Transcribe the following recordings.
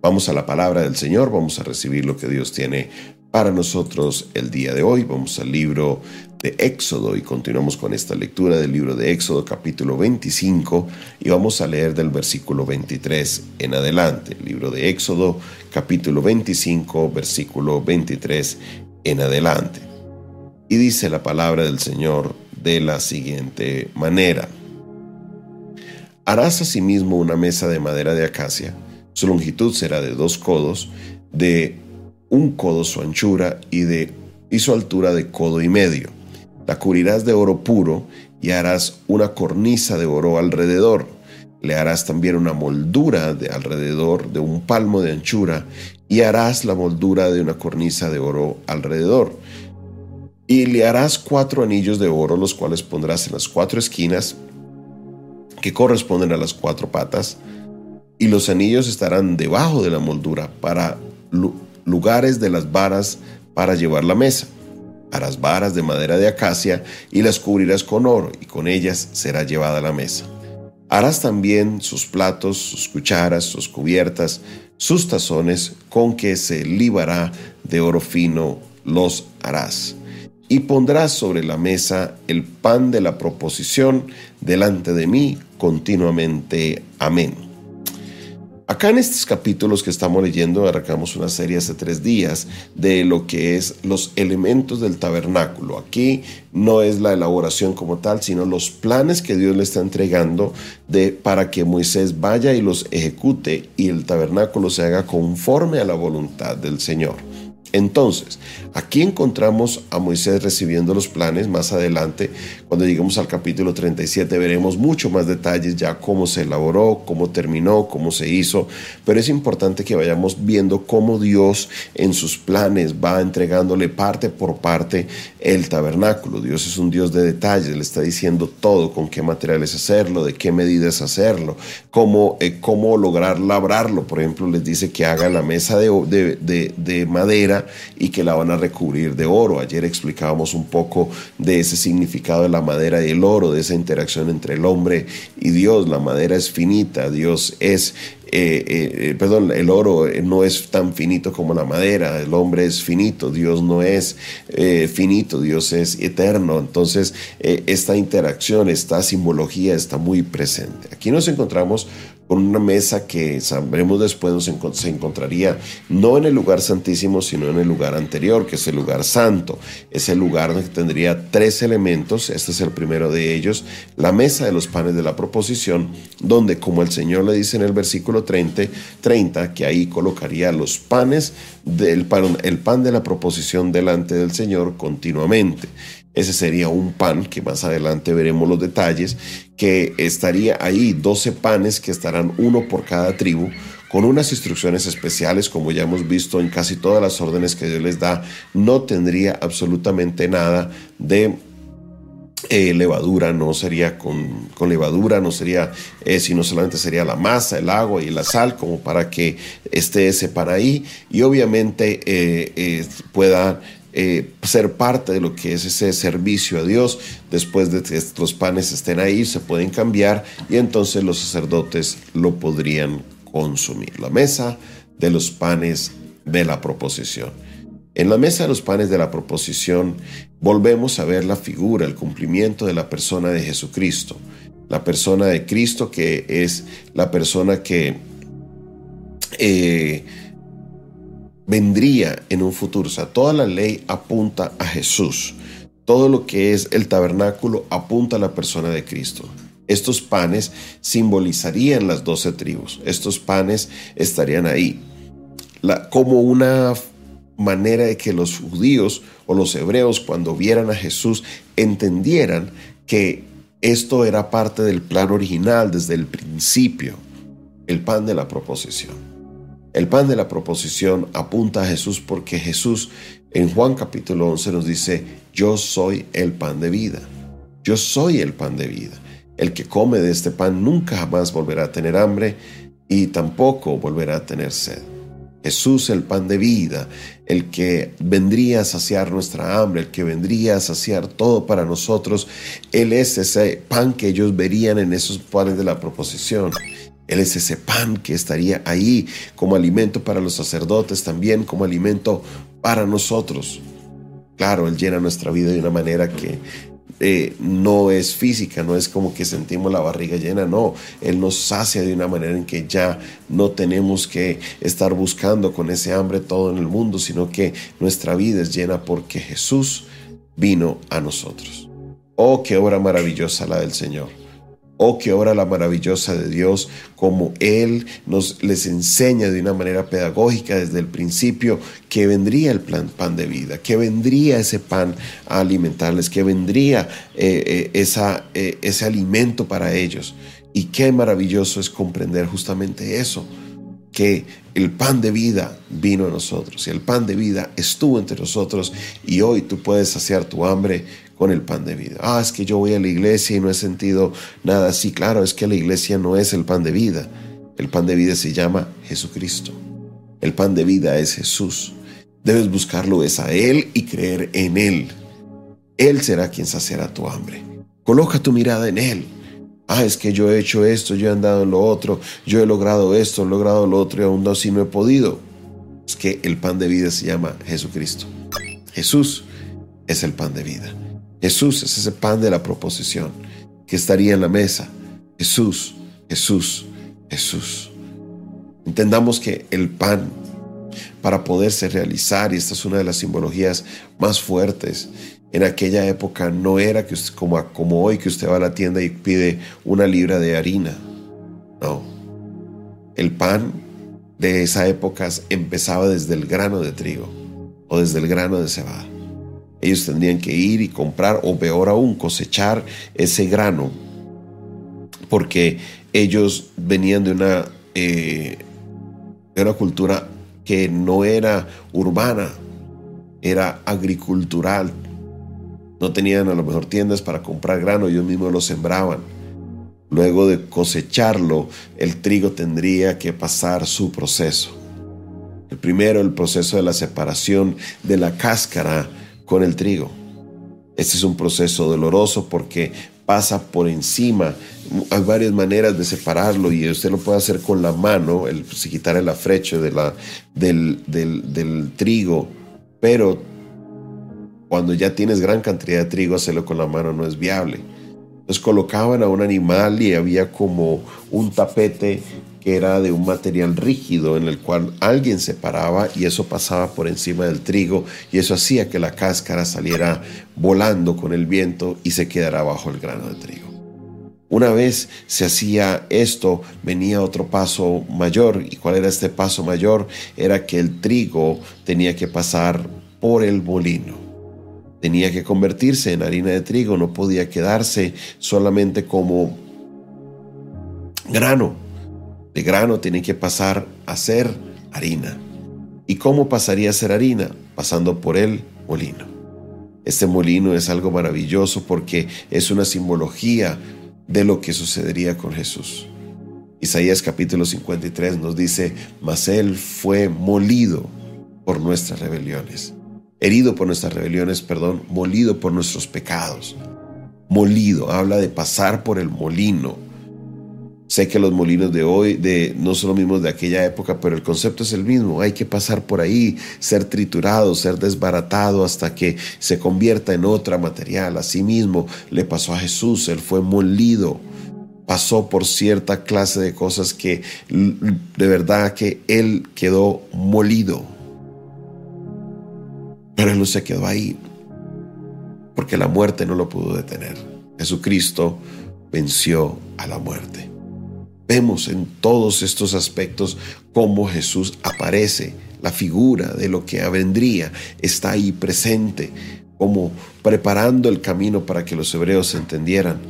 Vamos a la palabra del Señor, vamos a recibir lo que Dios tiene para nosotros el día de hoy. Vamos al libro de Éxodo y continuamos con esta lectura del libro de Éxodo capítulo 25 y vamos a leer del versículo 23 en adelante. El libro de Éxodo capítulo 25 versículo 23 en adelante. Y dice la palabra del Señor de la siguiente manera. Harás asimismo una mesa de madera de acacia su longitud será de dos codos, de un codo su anchura y, de, y su altura de codo y medio. La cubrirás de oro puro y harás una cornisa de oro alrededor. Le harás también una moldura de alrededor de un palmo de anchura y harás la moldura de una cornisa de oro alrededor. Y le harás cuatro anillos de oro, los cuales pondrás en las cuatro esquinas que corresponden a las cuatro patas y los anillos estarán debajo de la moldura para lugares de las varas para llevar la mesa. Harás varas de madera de acacia y las cubrirás con oro, y con ellas será llevada la mesa. Harás también sus platos, sus cucharas, sus cubiertas, sus tazones, con que se libará de oro fino, los harás. Y pondrás sobre la mesa el pan de la proposición delante de mí continuamente. Amén. Acá en estos capítulos que estamos leyendo, arrancamos una serie hace tres días de lo que es los elementos del tabernáculo. Aquí no es la elaboración como tal, sino los planes que Dios le está entregando de, para que Moisés vaya y los ejecute y el tabernáculo se haga conforme a la voluntad del Señor. Entonces, aquí encontramos a Moisés recibiendo los planes. Más adelante, cuando lleguemos al capítulo 37, veremos mucho más detalles ya cómo se elaboró, cómo terminó, cómo se hizo. Pero es importante que vayamos viendo cómo Dios en sus planes va entregándole parte por parte el tabernáculo. Dios es un Dios de detalles, le está diciendo todo, con qué materiales hacerlo, de qué medidas hacerlo, cómo, eh, cómo lograr labrarlo. Por ejemplo, les dice que haga la mesa de, de madera y que la van a recubrir de oro. Ayer explicábamos un poco de ese significado de la madera y el oro, de esa interacción entre el hombre y Dios. La madera es finita, Dios es eh, eh, perdón, el oro no es tan finito como la madera, el hombre es finito, Dios no es eh, finito, Dios es eterno. Entonces, esta interacción, esta simbología está muy presente. Aquí nos encontramos con una mesa que sabremos después se encontraría no en el lugar santísimo, sino en el lugar anterior, que es el lugar santo. Es el lugar donde tendría tres elementos, este es el primero de ellos, la mesa de los panes de la proposición, donde como el Señor le dice en el versículo 30, 30 que ahí colocaría los panes del pan, el pan de la proposición delante del Señor continuamente. Ese sería un pan, que más adelante veremos los detalles, que estaría ahí 12 panes que estarán uno por cada tribu, con unas instrucciones especiales, como ya hemos visto en casi todas las órdenes que Dios les da, no tendría absolutamente nada de eh, levadura, no sería con, levadura, no sería, eh, sino solamente sería la masa, el agua y la sal, como para que esté ese pan ahí y obviamente eh, pueda eh, ser parte de lo que es ese servicio a Dios. Después de que estos panes estén ahí, se pueden cambiar y entonces los sacerdotes lo podrían consumir. La mesa de los panes de la proposición. En la mesa de los panes de la proposición volvemos a ver la figura, el cumplimiento de la persona de Jesucristo. La persona de Cristo que es la persona que... Eh, vendría en un futuro. O sea, toda la ley apunta a Jesús. Todo lo que es el tabernáculo apunta a la persona de Cristo. Estos panes simbolizarían las doce tribus. Estos panes estarían ahí. como una manera de que los judíos o los hebreos cuando vieran a Jesús entendieran que esto era parte del plan original desde el principio, el pan de la proposición. El pan de la proposición apunta a Jesús porque Jesús en Juan capítulo 11 nos dice, yo soy el pan de vida. Yo soy el pan de vida. El que come de este pan nunca jamás volverá a tener hambre y tampoco volverá a tener sed. Jesús, el pan de vida, el que vendría a saciar nuestra hambre, el que vendría a saciar todo para nosotros, Él es ese pan que ellos verían en esos panes de la proposición. Él es ese pan que estaría ahí como alimento para los sacerdotes, también como alimento para nosotros. Claro, Él llena nuestra vida de una manera que eh, no es física, no es como que sentimos la barriga llena, no, Él nos sacia de una manera en que ya no tenemos que estar buscando con ese hambre todo en el mundo, sino que nuestra vida es llena porque Jesús vino a nosotros. Oh, qué obra maravillosa la del Señor. Oh, qué obra la maravillosa de Dios, como Él nos les enseña de una manera pedagógica desde el principio que vendría el plan, pan de vida, que vendría ese pan a alimentarles, que vendría eh, eh, esa, eh, ese alimento para ellos. Y qué maravilloso es comprender justamente eso, que el pan de vida vino a nosotros y el pan de vida estuvo entre nosotros y hoy tú puedes saciar tu hambre con el pan de vida. Ah, es que yo voy a la iglesia y no he sentido nada así. Claro, es que la iglesia no es el pan de vida. El pan de vida se llama Jesucristo. El pan de vida es Jesús. Debes buscarlo es a Él y creer en Él. Él será quien saciará tu hambre. Coloca tu mirada en Él. Ah, es que yo he hecho esto, yo he andado en lo otro, yo he logrado esto, he logrado lo otro y aún así no he podido. Es que el pan de vida se llama Jesucristo. Jesús es el pan de vida. Jesús es ese pan de la proposición que estaría en la mesa. Jesús, Jesús, Jesús. Entendamos que el pan para poderse realizar, y esta es una de las simbologías más fuertes, en aquella época no era que como, como hoy que usted va a la tienda y pide una libra de harina. No. El pan de esa época empezaba desde el grano de trigo o desde el grano de cebada. Ellos tendrían que ir y comprar o peor aún cosechar ese grano porque ellos venían de una, eh, de una cultura que no era urbana, era agricultural. No tenían a lo mejor tiendas para comprar grano, ellos mismos lo sembraban. Luego de cosecharlo, el trigo tendría que pasar su proceso. El primero, el proceso de la separación de la cáscara con el trigo. Este es un proceso doloroso porque pasa por encima. Hay varias maneras de separarlo y usted lo puede hacer con la mano, el, si quitar el afrecho la, del, del trigo, pero cuando ya tienes gran cantidad de trigo, hacerlo con la mano no es viable. Entonces colocaban a un animal y había como un tapete que era de un material rígido en el cual alguien se paraba y eso pasaba por encima del trigo y eso hacía que la cáscara saliera volando con el viento y se quedara bajo el grano de trigo. Una vez se hacía esto, venía otro paso mayor. ¿Y cuál era este paso mayor? Era que el trigo tenía que pasar por el molino. Tenía que convertirse en harina de trigo, no podía quedarse solamente como grano, de grano tiene que pasar a ser harina. ¿Y cómo pasaría a ser harina? Pasando por el molino. Este molino es algo maravilloso porque es una simbología de lo que sucedería con Jesús. Isaías capítulo 53 nos dice, mas él fue molido por nuestras rebeliones, herido por nuestras rebeliones, perdón, molido por nuestros pecados. Molido, habla de pasar por el molino, Sé que los molinos de hoy de, no son los mismos de aquella época, pero el concepto es el mismo. Hay que pasar por ahí, ser triturado, ser desbaratado hasta que se convierta en otra material. Asimismo le pasó a Jesús, él fue molido, pasó por cierta clase de cosas que de verdad que él quedó molido. Pero él no se quedó ahí, porque la muerte no lo pudo detener. Jesucristo venció a la muerte. Vemos en todos estos aspectos cómo Jesús aparece, la figura de lo que vendría está ahí presente, como preparando el camino para que los hebreos entendieran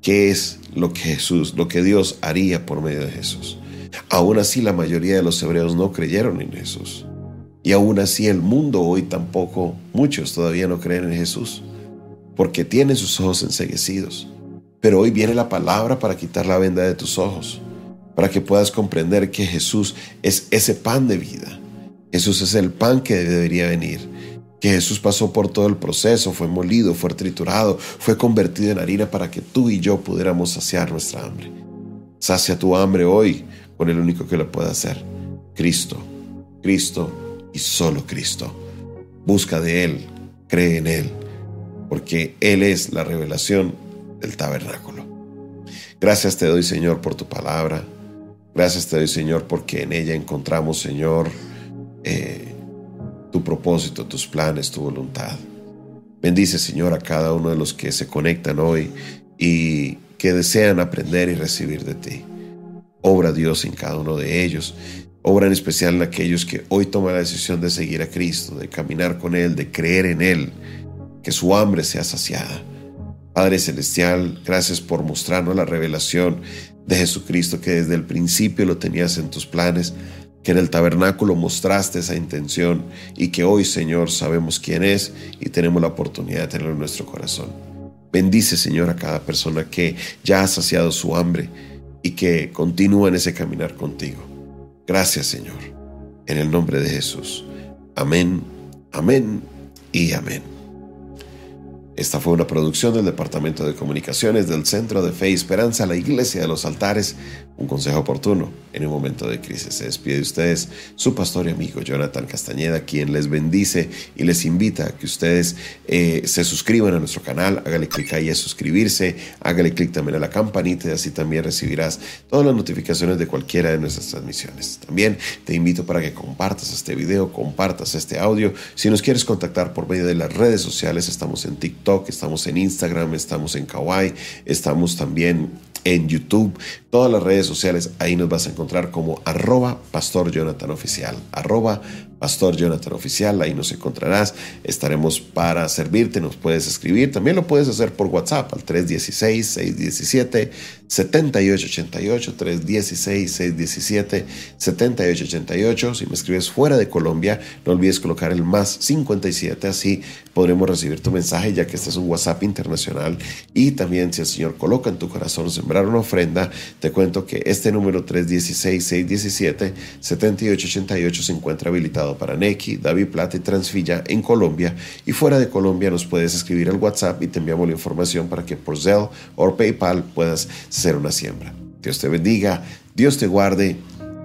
qué es lo que Jesús, lo que Dios haría por medio de Jesús. Aún así la mayoría de los hebreos no creyeron en Jesús. Y aún así el mundo hoy tampoco, muchos todavía no creen en Jesús, porque tienen sus ojos enseguecidos. Pero hoy viene la palabra para quitar la venda de tus ojos, para que puedas comprender que Jesús es ese pan de vida. Jesús es el pan que debería venir. Que Jesús pasó por todo el proceso, fue molido, fue triturado, fue convertido en harina para que tú y yo pudiéramos saciar nuestra hambre. Sacia tu hambre hoy con el único que lo puede hacer, Cristo, Cristo y solo Cristo. Busca de Él, cree en Él, porque Él es la revelación del tabernáculo. Gracias te doy, Señor, por tu palabra. Gracias te doy, Señor, porque en ella encontramos, Señor, eh, tu propósito, tus planes, tu voluntad. Bendice, Señor, a cada uno de los que se conectan hoy y que desean aprender y recibir de ti. Obra Dios en cada uno de ellos. Obra en especial en aquellos que hoy toman la decisión de seguir a Cristo, de caminar con Él, de creer en Él, que su hambre sea saciada. Padre Celestial, gracias por mostrarnos la revelación de Jesucristo que desde el principio lo tenías en tus planes, que en el tabernáculo mostraste esa intención y que hoy, Señor, sabemos quién es y tenemos la oportunidad de tenerlo en nuestro corazón. Bendice, Señor, a cada persona que ya ha saciado su hambre y que continúa en ese caminar contigo. Gracias, Señor. En el nombre de Jesús. Amén, amén y amén. Esta fue una producción del Departamento de Comunicaciones del Centro de Fe y Esperanza, la Iglesia de los Altares, un consejo oportuno en un momento de crisis. Se despide de ustedes su pastor y amigo Jonathan Castañeda, quien les bendice y les invita a que ustedes eh, se suscriban a nuestro canal, hágale clic ahí a suscribirse, hágale clic también a la campanita y así también recibirás todas las notificaciones de cualquiera de nuestras transmisiones. También te invito para que compartas este video, compartas este audio. Si nos quieres contactar por medio de las redes sociales, estamos en TikTok estamos en Instagram, estamos en Kawaii, estamos también en YouTube, todas las redes sociales, ahí nos vas a encontrar como arroba pastor Jonathan oficial, arroba pastor Jonathan oficial, ahí nos encontrarás, estaremos para servirte, nos puedes escribir, también lo puedes hacer por WhatsApp al 316-617. 7888 316 617 7888. Si me escribes fuera de Colombia, no olvides colocar el más 57, así podremos recibir tu mensaje, ya que este es un WhatsApp internacional. Y también, si el Señor coloca en tu corazón sembrar una ofrenda, te cuento que este número 316 617 7888 se encuentra habilitado para Neki, David Plata y Transvilla en Colombia. Y fuera de Colombia, nos puedes escribir al WhatsApp y te enviamos la información para que por Zelle o PayPal puedas hacer una siembra. Dios te bendiga, Dios te guarde